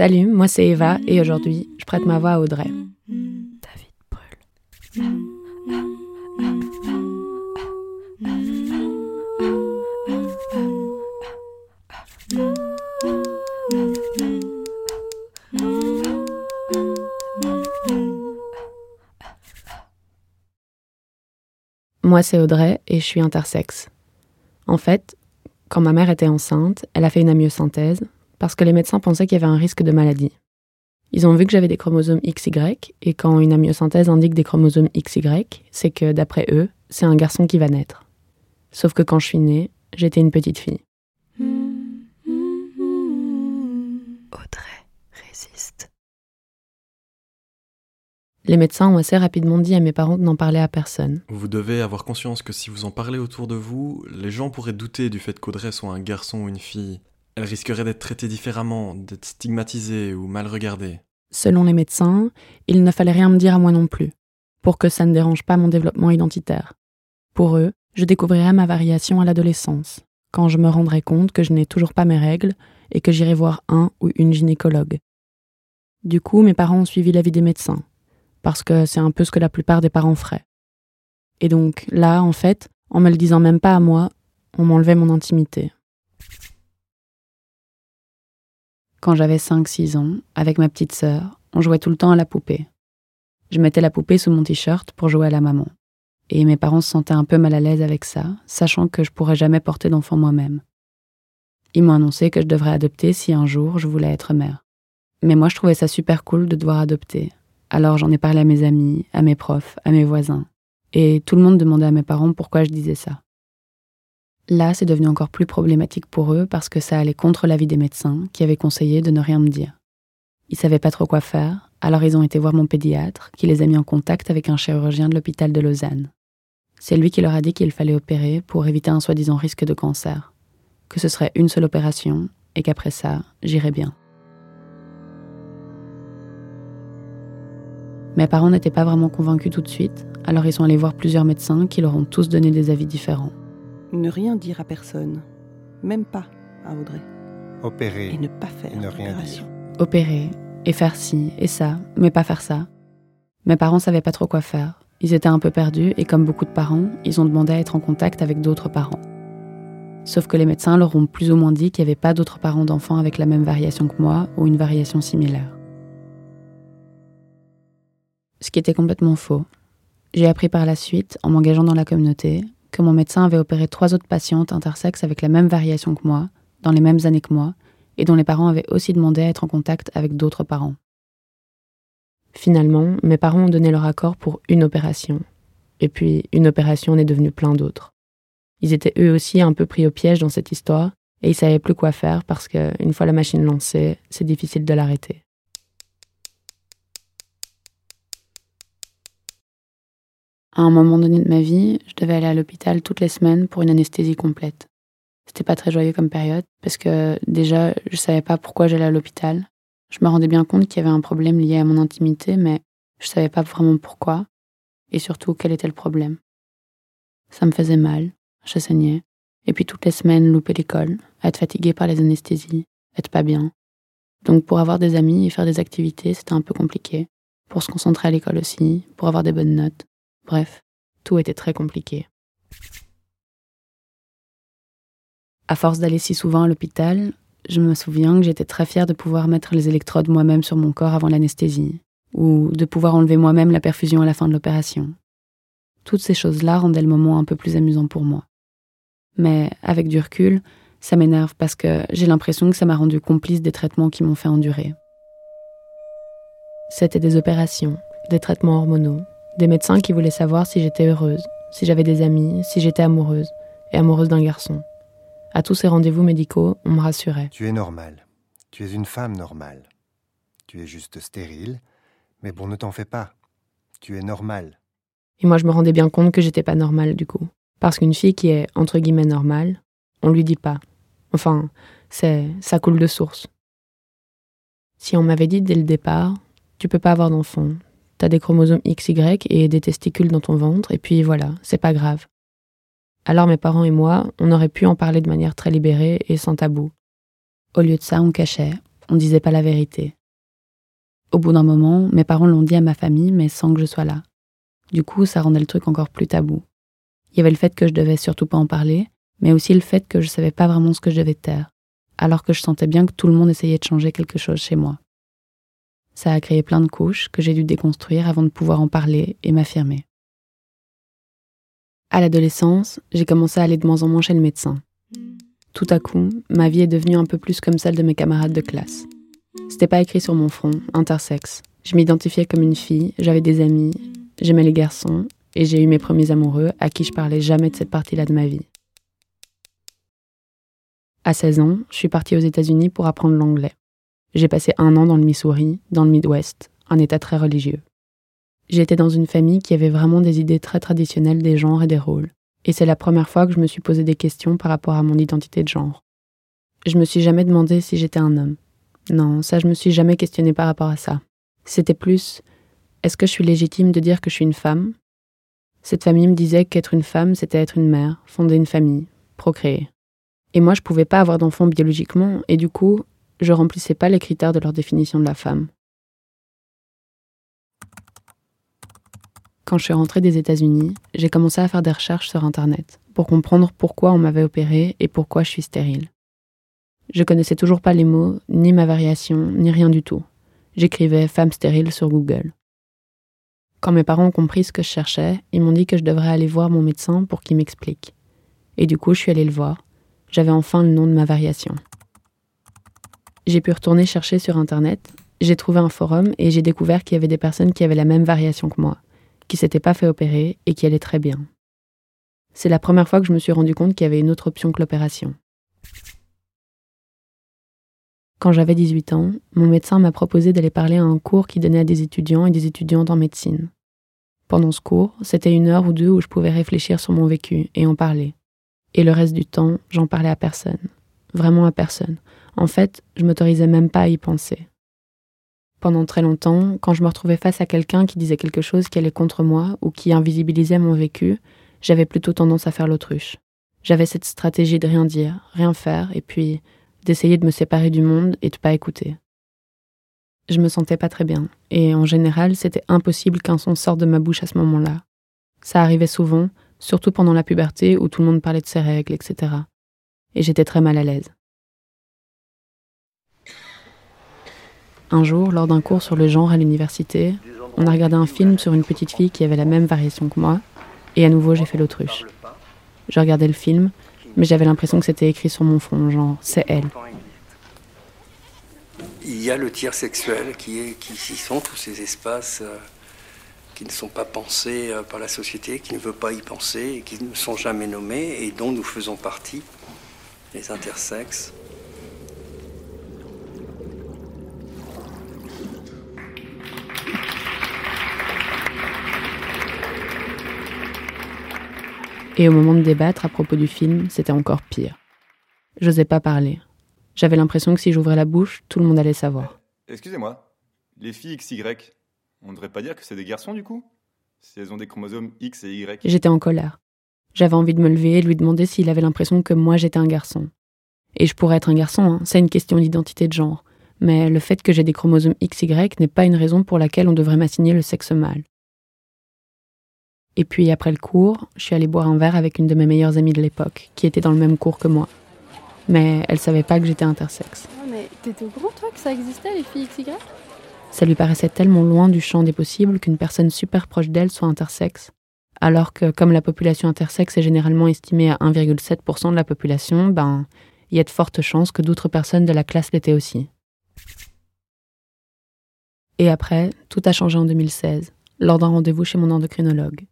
Salut, moi c'est Eva et aujourd'hui, je prête ma voix à Audrey. David brûle. Moi c'est Audrey et je suis intersexe. En fait, quand ma mère était enceinte, elle a fait une amyosynthèse parce que les médecins pensaient qu'il y avait un risque de maladie. Ils ont vu que j'avais des chromosomes XY, et quand une amyosynthèse indique des chromosomes XY, c'est que, d'après eux, c'est un garçon qui va naître. Sauf que quand je suis née, j'étais une petite fille. Audrey résiste. Les médecins ont assez rapidement dit à mes parents de n'en parler à personne. Vous devez avoir conscience que si vous en parlez autour de vous, les gens pourraient douter du fait qu'Audrey soit un garçon ou une fille. Elle risquerait d'être traitée différemment, d'être stigmatisée ou mal regardée. Selon les médecins, il ne fallait rien me dire à moi non plus, pour que ça ne dérange pas mon développement identitaire. Pour eux, je découvrirais ma variation à l'adolescence, quand je me rendrai compte que je n'ai toujours pas mes règles et que j'irai voir un ou une gynécologue. Du coup, mes parents ont suivi l'avis des médecins, parce que c'est un peu ce que la plupart des parents feraient. Et donc, là, en fait, en me le disant même pas à moi, on m'enlevait mon intimité. Quand j'avais 5-6 ans, avec ma petite sœur, on jouait tout le temps à la poupée. Je mettais la poupée sous mon t-shirt pour jouer à la maman. Et mes parents se sentaient un peu mal à l'aise avec ça, sachant que je pourrais jamais porter d'enfant moi-même. Ils m'ont annoncé que je devrais adopter si un jour je voulais être mère. Mais moi je trouvais ça super cool de devoir adopter. Alors j'en ai parlé à mes amis, à mes profs, à mes voisins. Et tout le monde demandait à mes parents pourquoi je disais ça. Là, c'est devenu encore plus problématique pour eux parce que ça allait contre l'avis des médecins qui avaient conseillé de ne rien me dire. Ils savaient pas trop quoi faire, alors ils ont été voir mon pédiatre qui les a mis en contact avec un chirurgien de l'hôpital de Lausanne. C'est lui qui leur a dit qu'il fallait opérer pour éviter un soi-disant risque de cancer, que ce serait une seule opération et qu'après ça, j'irais bien. Mes parents n'étaient pas vraiment convaincus tout de suite, alors ils sont allés voir plusieurs médecins qui leur ont tous donné des avis différents. Ne rien dire à personne, même pas à Audrey. Opérer Et ne pas faire et ne rien d'opération. opérer et faire ci et ça, mais pas faire ça. Mes parents savaient pas trop quoi faire. Ils étaient un peu perdus et comme beaucoup de parents, ils ont demandé à être en contact avec d'autres parents. Sauf que les médecins leur ont plus ou moins dit qu'il n'y avait pas d'autres parents d'enfants avec la même variation que moi ou une variation similaire. Ce qui était complètement faux. J'ai appris par la suite, en m'engageant dans la communauté, que mon médecin avait opéré trois autres patientes intersexes avec la même variation que moi, dans les mêmes années que moi, et dont les parents avaient aussi demandé à être en contact avec d'autres parents. Finalement, mes parents ont donné leur accord pour une opération. Et puis, une opération en est devenue plein d'autres. Ils étaient eux aussi un peu pris au piège dans cette histoire, et ils savaient plus quoi faire parce que, une fois la machine lancée, c'est difficile de l'arrêter. À un moment donné de ma vie, je devais aller à l'hôpital toutes les semaines pour une anesthésie complète. C'était pas très joyeux comme période parce que déjà, je savais pas pourquoi j'allais à l'hôpital. Je me rendais bien compte qu'il y avait un problème lié à mon intimité, mais je savais pas vraiment pourquoi et surtout quel était le problème. Ça me faisait mal, je saignais, et puis toutes les semaines louper l'école, être fatiguée par les anesthésies, être pas bien. Donc pour avoir des amis et faire des activités, c'était un peu compliqué. Pour se concentrer à l'école aussi, pour avoir des bonnes notes. Bref, tout était très compliqué. À force d'aller si souvent à l'hôpital, je me souviens que j'étais très fière de pouvoir mettre les électrodes moi-même sur mon corps avant l'anesthésie, ou de pouvoir enlever moi-même la perfusion à la fin de l'opération. Toutes ces choses-là rendaient le moment un peu plus amusant pour moi. Mais avec du recul, ça m'énerve parce que j'ai l'impression que ça m'a rendu complice des traitements qui m'ont fait endurer. C'était des opérations, des traitements hormonaux, des médecins qui voulaient savoir si j'étais heureuse, si j'avais des amis, si j'étais amoureuse, et amoureuse d'un garçon. À tous ces rendez-vous médicaux, on me rassurait. Tu es normale. Tu es une femme normale. Tu es juste stérile, mais bon, ne t'en fais pas. Tu es normale. Et moi, je me rendais bien compte que j'étais pas normale du coup. Parce qu'une fille qui est entre guillemets normale, on lui dit pas. Enfin, c'est ça coule de source. Si on m'avait dit dès le départ, tu peux pas avoir d'enfant. T'as des chromosomes XY et des testicules dans ton ventre, et puis voilà, c'est pas grave. Alors mes parents et moi, on aurait pu en parler de manière très libérée et sans tabou. Au lieu de ça, on cachait, on disait pas la vérité. Au bout d'un moment, mes parents l'ont dit à ma famille, mais sans que je sois là. Du coup, ça rendait le truc encore plus tabou. Il y avait le fait que je devais surtout pas en parler, mais aussi le fait que je savais pas vraiment ce que je devais taire, alors que je sentais bien que tout le monde essayait de changer quelque chose chez moi. Ça a créé plein de couches que j'ai dû déconstruire avant de pouvoir en parler et m'affirmer. À l'adolescence, j'ai commencé à aller de moins en moins chez le médecin. Tout à coup, ma vie est devenue un peu plus comme celle de mes camarades de classe. C'était pas écrit sur mon front, intersexe. Je m'identifiais comme une fille, j'avais des amis, j'aimais les garçons, et j'ai eu mes premiers amoureux à qui je parlais jamais de cette partie-là de ma vie. À 16 ans, je suis partie aux États-Unis pour apprendre l'anglais. J'ai passé un an dans le Missouri, dans le Midwest, un état très religieux. J'étais dans une famille qui avait vraiment des idées très traditionnelles des genres et des rôles. Et c'est la première fois que je me suis posé des questions par rapport à mon identité de genre. Je me suis jamais demandé si j'étais un homme. Non, ça je me suis jamais questionné par rapport à ça. C'était plus est-ce que je suis légitime de dire que je suis une femme? Cette famille me disait qu'être une femme, c'était être une mère, fonder une famille, procréer. Et moi, je pouvais pas avoir d'enfant biologiquement, et du coup, je remplissais pas les critères de leur définition de la femme. Quand je suis rentrée des États-Unis, j'ai commencé à faire des recherches sur Internet pour comprendre pourquoi on m'avait opéré et pourquoi je suis stérile. Je connaissais toujours pas les mots, ni ma variation, ni rien du tout. J'écrivais femme stérile sur Google. Quand mes parents ont compris ce que je cherchais, ils m'ont dit que je devrais aller voir mon médecin pour qu'il m'explique. Et du coup, je suis allée le voir. J'avais enfin le nom de ma variation. J'ai pu retourner chercher sur Internet, j'ai trouvé un forum et j'ai découvert qu'il y avait des personnes qui avaient la même variation que moi qui s'était pas fait opérer et qui allait très bien. C'est la première fois que je me suis rendu compte qu'il y avait une autre option que l'opération. Quand j'avais 18 ans, mon médecin m'a proposé d'aller parler à un cours qui donnait à des étudiants et des étudiantes en médecine. Pendant ce cours, c'était une heure ou deux où je pouvais réfléchir sur mon vécu et en parler. Et le reste du temps, j'en parlais à personne. Vraiment à personne. En fait, je m'autorisais même pas à y penser. Pendant très longtemps, quand je me retrouvais face à quelqu'un qui disait quelque chose qui allait contre moi ou qui invisibilisait mon vécu, j'avais plutôt tendance à faire l'autruche. J'avais cette stratégie de rien dire, rien faire, et puis d'essayer de me séparer du monde et de pas écouter. Je me sentais pas très bien, et en général, c'était impossible qu'un son sorte de ma bouche à ce moment-là. Ça arrivait souvent, surtout pendant la puberté où tout le monde parlait de ses règles, etc. Et j'étais très mal à l'aise. Un jour, lors d'un cours sur le genre à l'université, on a regardé un film sur une petite fille qui avait la même variation que moi, et à nouveau j'ai fait l'autruche. Je regardais le film, mais j'avais l'impression que c'était écrit sur mon front, genre c'est elle. Il y a le tiers sexuel qui, est, qui, sont tous ces espaces euh, qui ne sont pas pensés euh, par la société, qui ne veut pas y penser qui ne sont jamais nommés et dont nous faisons partie, les intersexes. Et au moment de débattre à propos du film, c'était encore pire. J'osais pas parler. J'avais l'impression que si j'ouvrais la bouche, tout le monde allait savoir. Excusez-moi, les filles XY, on ne devrait pas dire que c'est des garçons du coup? Si elles ont des chromosomes X et Y J'étais en colère. J'avais envie de me lever et de lui demander s'il avait l'impression que moi j'étais un garçon. Et je pourrais être un garçon, hein, c'est une question d'identité de genre. Mais le fait que j'ai des chromosomes XY n'est pas une raison pour laquelle on devrait m'assigner le sexe mâle. Et puis après le cours, je suis allée boire un verre avec une de mes meilleures amies de l'époque, qui était dans le même cours que moi. Mais elle savait pas que j'étais intersexe. Mais t'étais au courant, toi, que ça existait, les filles XY? Ça lui paraissait tellement loin du champ des possibles qu'une personne super proche d'elle soit intersexe. Alors que, comme la population intersexe est généralement estimée à 1,7% de la population, ben, il y a de fortes chances que d'autres personnes de la classe l'étaient aussi. Et après, tout a changé en 2016, lors d'un rendez-vous chez mon endocrinologue.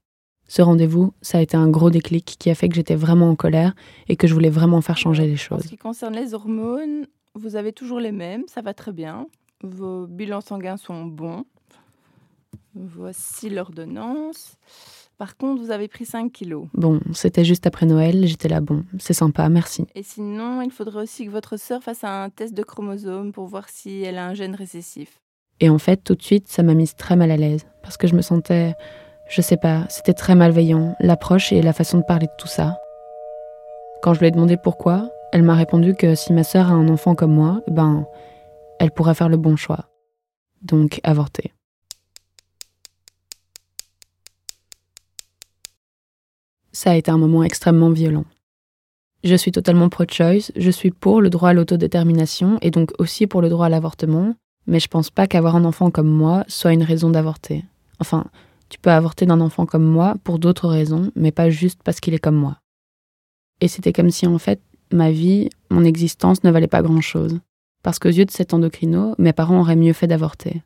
Ce rendez-vous, ça a été un gros déclic qui a fait que j'étais vraiment en colère et que je voulais vraiment faire changer les choses. En ce qui concerne les hormones, vous avez toujours les mêmes, ça va très bien. Vos bilans sanguins sont bons. Voici l'ordonnance. Par contre, vous avez pris 5 kilos. Bon, c'était juste après Noël, j'étais là, bon, c'est sympa, merci. Et sinon, il faudrait aussi que votre sœur fasse un test de chromosomes pour voir si elle a un gène récessif. Et en fait, tout de suite, ça m'a mise très mal à l'aise, parce que je me sentais je sais pas, c'était très malveillant, l'approche et la façon de parler de tout ça. Quand je lui ai demandé pourquoi, elle m'a répondu que si ma sœur a un enfant comme moi, ben, elle pourrait faire le bon choix. Donc avorter. Ça a été un moment extrêmement violent. Je suis totalement pro-choice, je suis pour le droit à l'autodétermination et donc aussi pour le droit à l'avortement, mais je pense pas qu'avoir un enfant comme moi soit une raison d'avorter. Enfin, tu peux avorter d'un enfant comme moi pour d'autres raisons, mais pas juste parce qu'il est comme moi. Et c'était comme si en fait, ma vie, mon existence ne valait pas grand-chose. Parce qu'aux yeux de cet endocrino, mes parents auraient mieux fait d'avorter.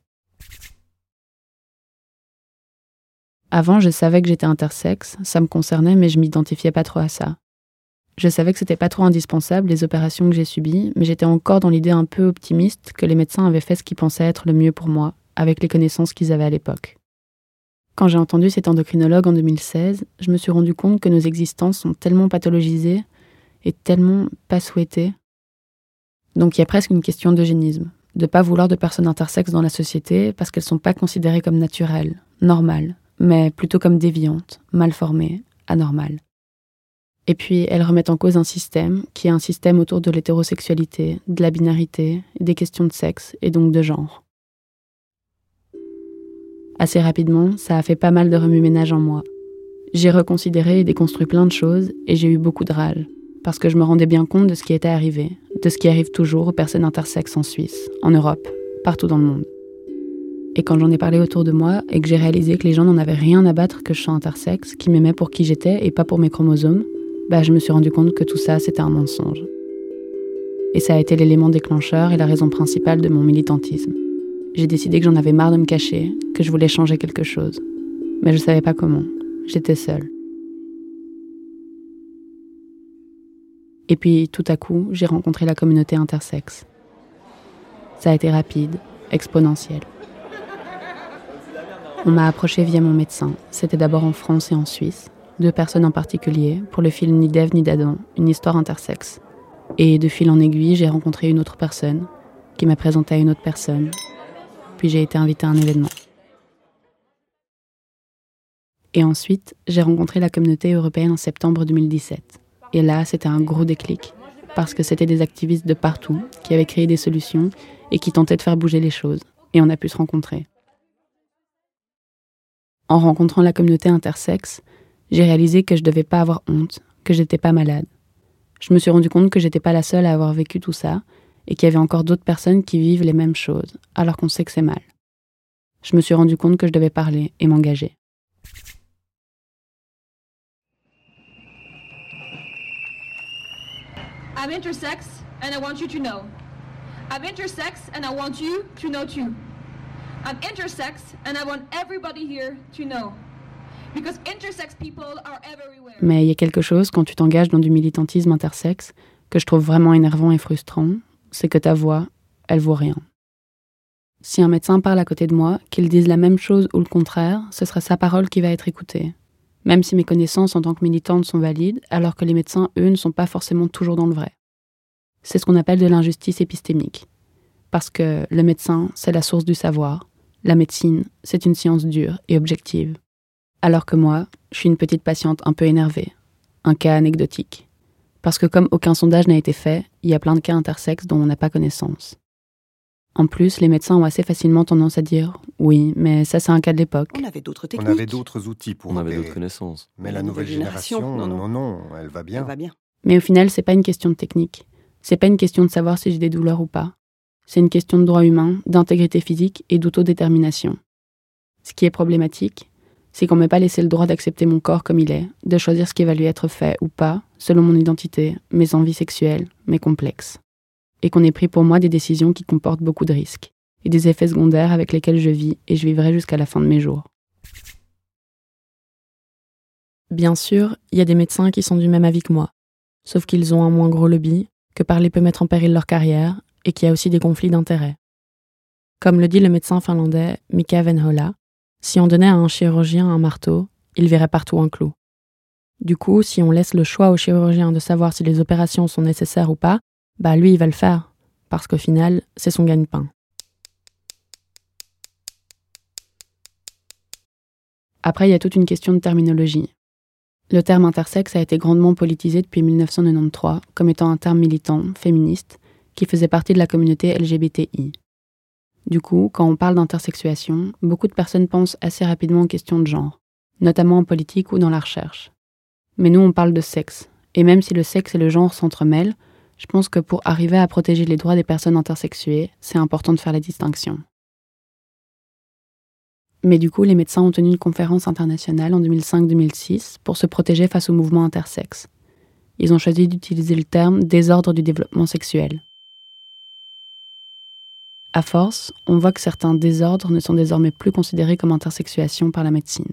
Avant, je savais que j'étais intersexe, ça me concernait, mais je m'identifiais pas trop à ça. Je savais que c'était pas trop indispensable les opérations que j'ai subies, mais j'étais encore dans l'idée un peu optimiste que les médecins avaient fait ce qu'ils pensaient être le mieux pour moi, avec les connaissances qu'ils avaient à l'époque. Quand j'ai entendu cet endocrinologue en 2016, je me suis rendu compte que nos existences sont tellement pathologisées et tellement pas souhaitées. Donc il y a presque une question d'eugénisme, de pas vouloir de personnes intersexes dans la société parce qu'elles sont pas considérées comme naturelles, normales, mais plutôt comme déviantes, mal formées, anormales. Et puis, elles remettent en cause un système qui est un système autour de l'hétérosexualité, de la binarité, des questions de sexe et donc de genre. Assez rapidement, ça a fait pas mal de remue-ménage en moi. J'ai reconsidéré et déconstruit plein de choses et j'ai eu beaucoup de rage, parce que je me rendais bien compte de ce qui était arrivé, de ce qui arrive toujours aux personnes intersexes en Suisse, en Europe, partout dans le monde. Et quand j'en ai parlé autour de moi et que j'ai réalisé que les gens n'en avaient rien à battre que je sois intersexe, qu'ils m'aimaient pour qui j'étais et pas pour mes chromosomes, bah je me suis rendu compte que tout ça c'était un mensonge. Et ça a été l'élément déclencheur et la raison principale de mon militantisme. J'ai décidé que j'en avais marre de me cacher, que je voulais changer quelque chose. Mais je savais pas comment. J'étais seule. Et puis tout à coup, j'ai rencontré la communauté intersexe. Ça a été rapide, exponentiel. On m'a approché via mon médecin. C'était d'abord en France et en Suisse, deux personnes en particulier, pour le film Ni d'Ève ni d'Adam, une histoire intersexe. Et de fil en aiguille, j'ai rencontré une autre personne, qui m'a présenté à une autre personne. Puis j'ai été invitée à un événement. Et ensuite, j'ai rencontré la communauté européenne en septembre 2017. Et là, c'était un gros déclic, parce que c'était des activistes de partout qui avaient créé des solutions et qui tentaient de faire bouger les choses. Et on a pu se rencontrer. En rencontrant la communauté intersexe, j'ai réalisé que je devais pas avoir honte, que j'étais pas malade. Je me suis rendu compte que j'étais pas la seule à avoir vécu tout ça et qu'il y avait encore d'autres personnes qui vivent les mêmes choses, alors qu'on sait que c'est mal. Je me suis rendu compte que je devais parler et m'engager. I'm intersex and I want you to know. I'm intersex and I want you to know too. I'm intersex and I want everybody here to know. Because intersex people are everywhere. Mais il y a quelque chose quand tu t'engages dans du militantisme intersexe que je trouve vraiment énervant et frustrant, c'est que ta voix, elle vaut rien. Si un médecin parle à côté de moi, qu'il dise la même chose ou le contraire, ce sera sa parole qui va être écoutée. Même si mes connaissances en tant que militante sont valides, alors que les médecins, eux, ne sont pas forcément toujours dans le vrai. C'est ce qu'on appelle de l'injustice épistémique. Parce que le médecin, c'est la source du savoir, la médecine, c'est une science dure et objective. Alors que moi, je suis une petite patiente un peu énervée, un cas anecdotique. Parce que comme aucun sondage n'a été fait, il y a plein de cas intersexes dont on n'a pas connaissance. En plus, les médecins ont assez facilement tendance à dire oui, mais ça c'est un cas de l'époque. On avait d'autres On techniques. avait d'autres outils pour On avait d'autres connaissances. Mais la nouvelle génération, non, non, elle va bien. Elle va bien. Mais au final, c'est pas une question de technique. C'est pas une question de savoir si j'ai des douleurs ou pas. C'est une question de droit humain, d'intégrité physique et d'autodétermination. Ce qui est problématique, c'est qu'on m'ait pas laissé le droit d'accepter mon corps comme il est, de choisir ce qui va lui être fait ou pas, selon mon identité, mes envies sexuelles, mes complexes. Et qu'on ait pris pour moi des décisions qui comportent beaucoup de risques, et des effets secondaires avec lesquels je vis et je vivrai jusqu'à la fin de mes jours. Bien sûr, il y a des médecins qui sont du même avis que moi, sauf qu'ils ont un moins gros lobby, que parler peut mettre en péril leur carrière, et qu'il y a aussi des conflits d'intérêts. Comme le dit le médecin finlandais Mika Venhola, si on donnait à un chirurgien un marteau, il verrait partout un clou. Du coup, si on laisse le choix au chirurgien de savoir si les opérations sont nécessaires ou pas, bah lui il va le faire, parce qu'au final, c'est son gagne-pain. Après, il y a toute une question de terminologie. Le terme intersexe a été grandement politisé depuis 1993 comme étant un terme militant, féministe, qui faisait partie de la communauté LGBTI. Du coup, quand on parle d'intersexuation, beaucoup de personnes pensent assez rapidement aux questions de genre, notamment en politique ou dans la recherche. Mais nous, on parle de sexe, et même si le sexe et le genre s'entremêlent, je pense que pour arriver à protéger les droits des personnes intersexuées, c'est important de faire la distinction. Mais du coup, les médecins ont tenu une conférence internationale en 2005-2006 pour se protéger face au mouvement intersexe. Ils ont choisi d'utiliser le terme désordre du développement sexuel. À force, on voit que certains désordres ne sont désormais plus considérés comme intersexuation par la médecine.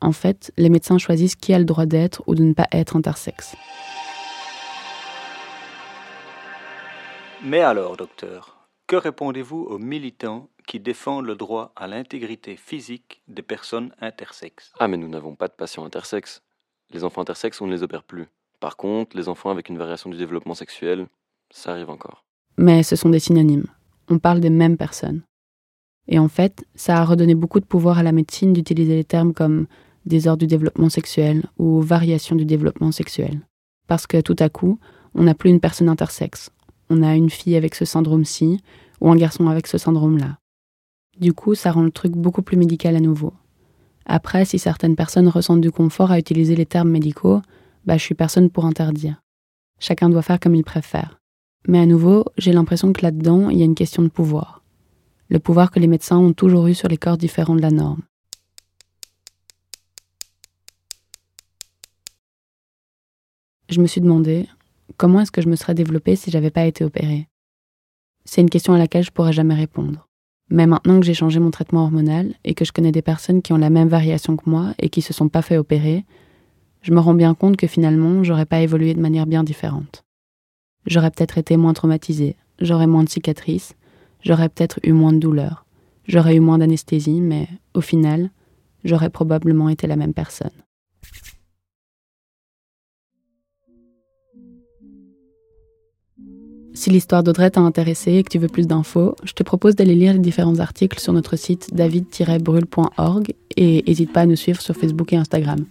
En fait, les médecins choisissent qui a le droit d'être ou de ne pas être intersexe. Mais alors, docteur, que répondez-vous aux militants qui défendent le droit à l'intégrité physique des personnes intersexes? Ah, mais nous n'avons pas de patients intersexes. Les enfants intersexes, on ne les opère plus. Par contre, les enfants avec une variation du développement sexuel, ça arrive encore. Mais ce sont des synonymes. On parle des mêmes personnes. Et en fait, ça a redonné beaucoup de pouvoir à la médecine d'utiliser les termes comme désordre du développement sexuel ou variation du développement sexuel. Parce que tout à coup, on n'a plus une personne intersexe. On a une fille avec ce syndrome-ci ou un garçon avec ce syndrome-là. Du coup, ça rend le truc beaucoup plus médical à nouveau. Après, si certaines personnes ressentent du confort à utiliser les termes médicaux, bah je suis personne pour interdire. Chacun doit faire comme il préfère. Mais à nouveau, j'ai l'impression que là-dedans, il y a une question de pouvoir. Le pouvoir que les médecins ont toujours eu sur les corps différents de la norme. Je me suis demandé comment est-ce que je me serais développée si j'avais pas été opérée? C'est une question à laquelle je pourrais jamais répondre. Mais maintenant que j'ai changé mon traitement hormonal et que je connais des personnes qui ont la même variation que moi et qui se sont pas fait opérer, je me rends bien compte que finalement, j'aurais pas évolué de manière bien différente. J'aurais peut-être été moins traumatisée, j'aurais moins de cicatrices, j'aurais peut-être eu moins de douleurs, j'aurais eu moins d'anesthésie, mais au final, j'aurais probablement été la même personne. Si l'histoire d'Audrey t'a intéressé et que tu veux plus d'infos, je te propose d'aller lire les différents articles sur notre site david-brûle.org et n'hésite pas à nous suivre sur Facebook et Instagram.